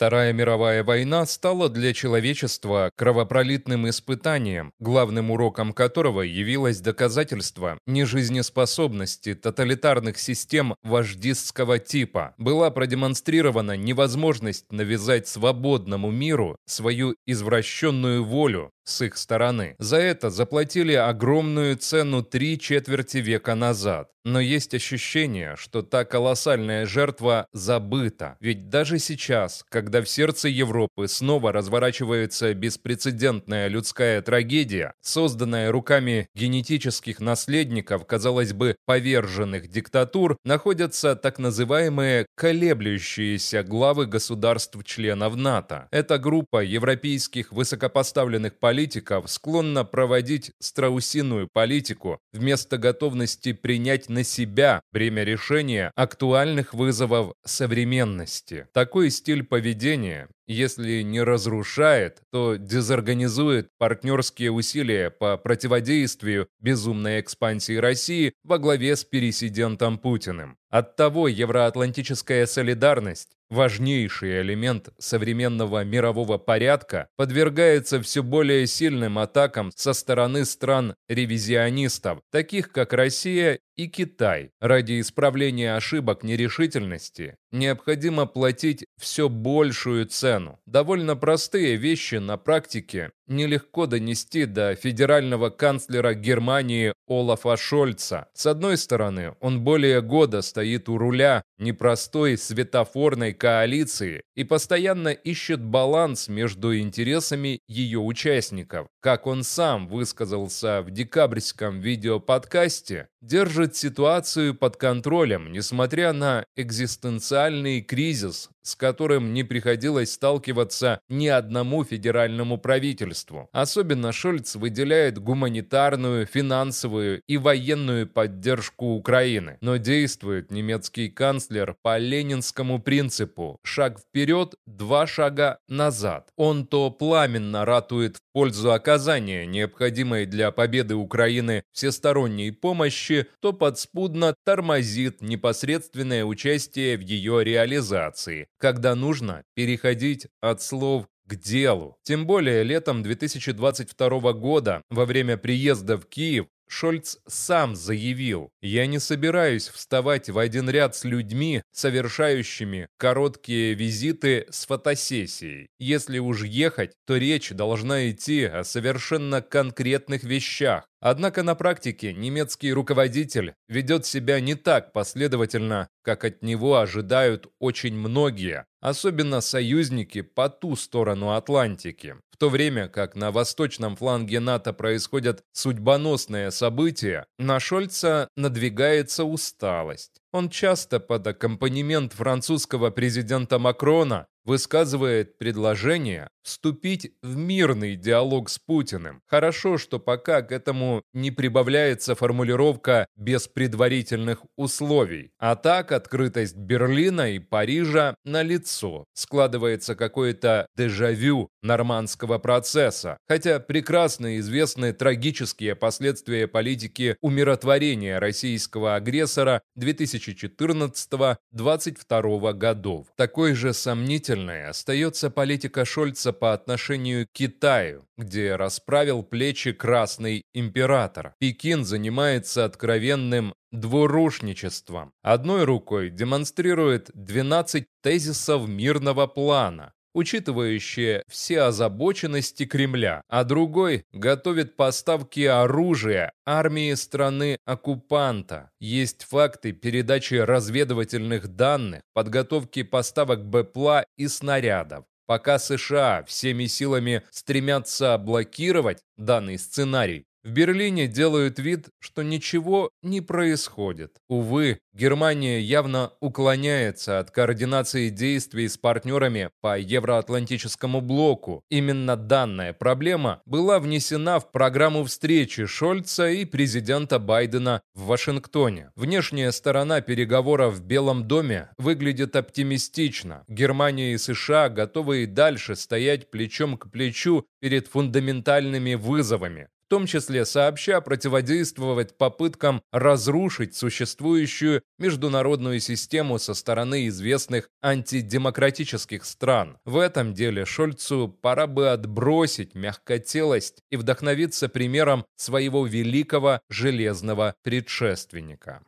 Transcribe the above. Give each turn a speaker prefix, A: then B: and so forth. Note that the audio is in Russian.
A: Вторая мировая война стала для человечества кровопролитным испытанием, главным уроком которого явилось доказательство нежизнеспособности тоталитарных систем вождистского типа. Была продемонстрирована невозможность навязать свободному миру свою извращенную волю, с их стороны. За это заплатили огромную цену три четверти века назад. Но есть ощущение, что та колоссальная жертва забыта. Ведь даже сейчас, когда в сердце Европы снова разворачивается беспрецедентная людская трагедия, созданная руками генетических наследников, казалось бы, поверженных диктатур, находятся так называемые колеблющиеся главы государств-членов НАТО. Эта группа европейских высокопоставленных политиков политиков склонна проводить страусиную политику вместо готовности принять на себя бремя решения актуальных вызовов современности. Такой стиль поведения если не разрушает, то дезорганизует партнерские усилия по противодействию безумной экспансии России во главе с пересидентом Путиным. Оттого евроатлантическая солидарность, важнейший элемент современного мирового порядка, подвергается все более сильным атакам со стороны стран-ревизионистов, таких как Россия и Китай. Ради исправления ошибок нерешительности необходимо платить все большую цену. Довольно простые вещи на практике нелегко донести до федерального канцлера Германии Олафа Шольца. С одной стороны, он более года стоит у руля непростой светофорной коалиции и постоянно ищет баланс между интересами ее участников. Как он сам высказался в декабрьском видеоподкасте, держит ситуацию под контролем, несмотря на экзистенциальный кризис, с которым не приходилось сталкиваться ни одному федеральному правительству. Особенно Шольц выделяет гуманитарную, финансовую и военную поддержку Украины. Но действует немецкий канцлер по ленинскому принципу «шаг вперед, два шага назад». Он то пламенно ратует в пользу оказания необходимой для победы Украины всесторонней помощи, то подспудно тормозит непосредственное участие в ее реализации, когда нужно переходить от слов к делу. Тем более летом 2022 года, во время приезда в Киев, Шольц сам заявил, «Я не собираюсь вставать в один ряд с людьми, совершающими короткие визиты с фотосессией. Если уж ехать, то речь должна идти о совершенно конкретных вещах, Однако на практике немецкий руководитель ведет себя не так последовательно, как от него ожидают очень многие, особенно союзники по ту сторону Атлантики. В то время как на восточном фланге НАТО происходят судьбоносные события, на Шольца надвигается усталость. Он часто под аккомпанемент французского президента Макрона высказывает предложение вступить в мирный диалог с Путиным. Хорошо, что пока к этому не прибавляется формулировка без предварительных условий. А так открытость Берлина и Парижа на лицо. Складывается какое-то дежавю нормандского процесса. Хотя прекрасно известны трагические последствия политики умиротворения российского агрессора 2014-2022 годов. Такой же сомнительной остается политика Шольца по отношению к Китаю, где расправил плечи Красный Император. Пекин занимается откровенным двурушничеством. Одной рукой демонстрирует 12 тезисов мирного плана, учитывающие все озабоченности Кремля, а другой готовит поставки оружия армии страны-оккупанта. Есть факты передачи разведывательных данных, подготовки поставок БПЛА и снарядов. Пока США всеми силами стремятся блокировать данный сценарий, в Берлине делают вид, что ничего не происходит. Увы, Германия явно уклоняется от координации действий с партнерами по Евроатлантическому блоку. Именно данная проблема была внесена в программу встречи Шольца и президента Байдена в Вашингтоне. Внешняя сторона переговоров в Белом доме выглядит оптимистично. Германия и США готовы и дальше стоять плечом к плечу перед фундаментальными вызовами, том числе сообща противодействовать попыткам разрушить существующую международную систему со стороны известных антидемократических стран. В этом деле Шольцу пора бы отбросить мягкотелость и вдохновиться примером своего великого железного предшественника.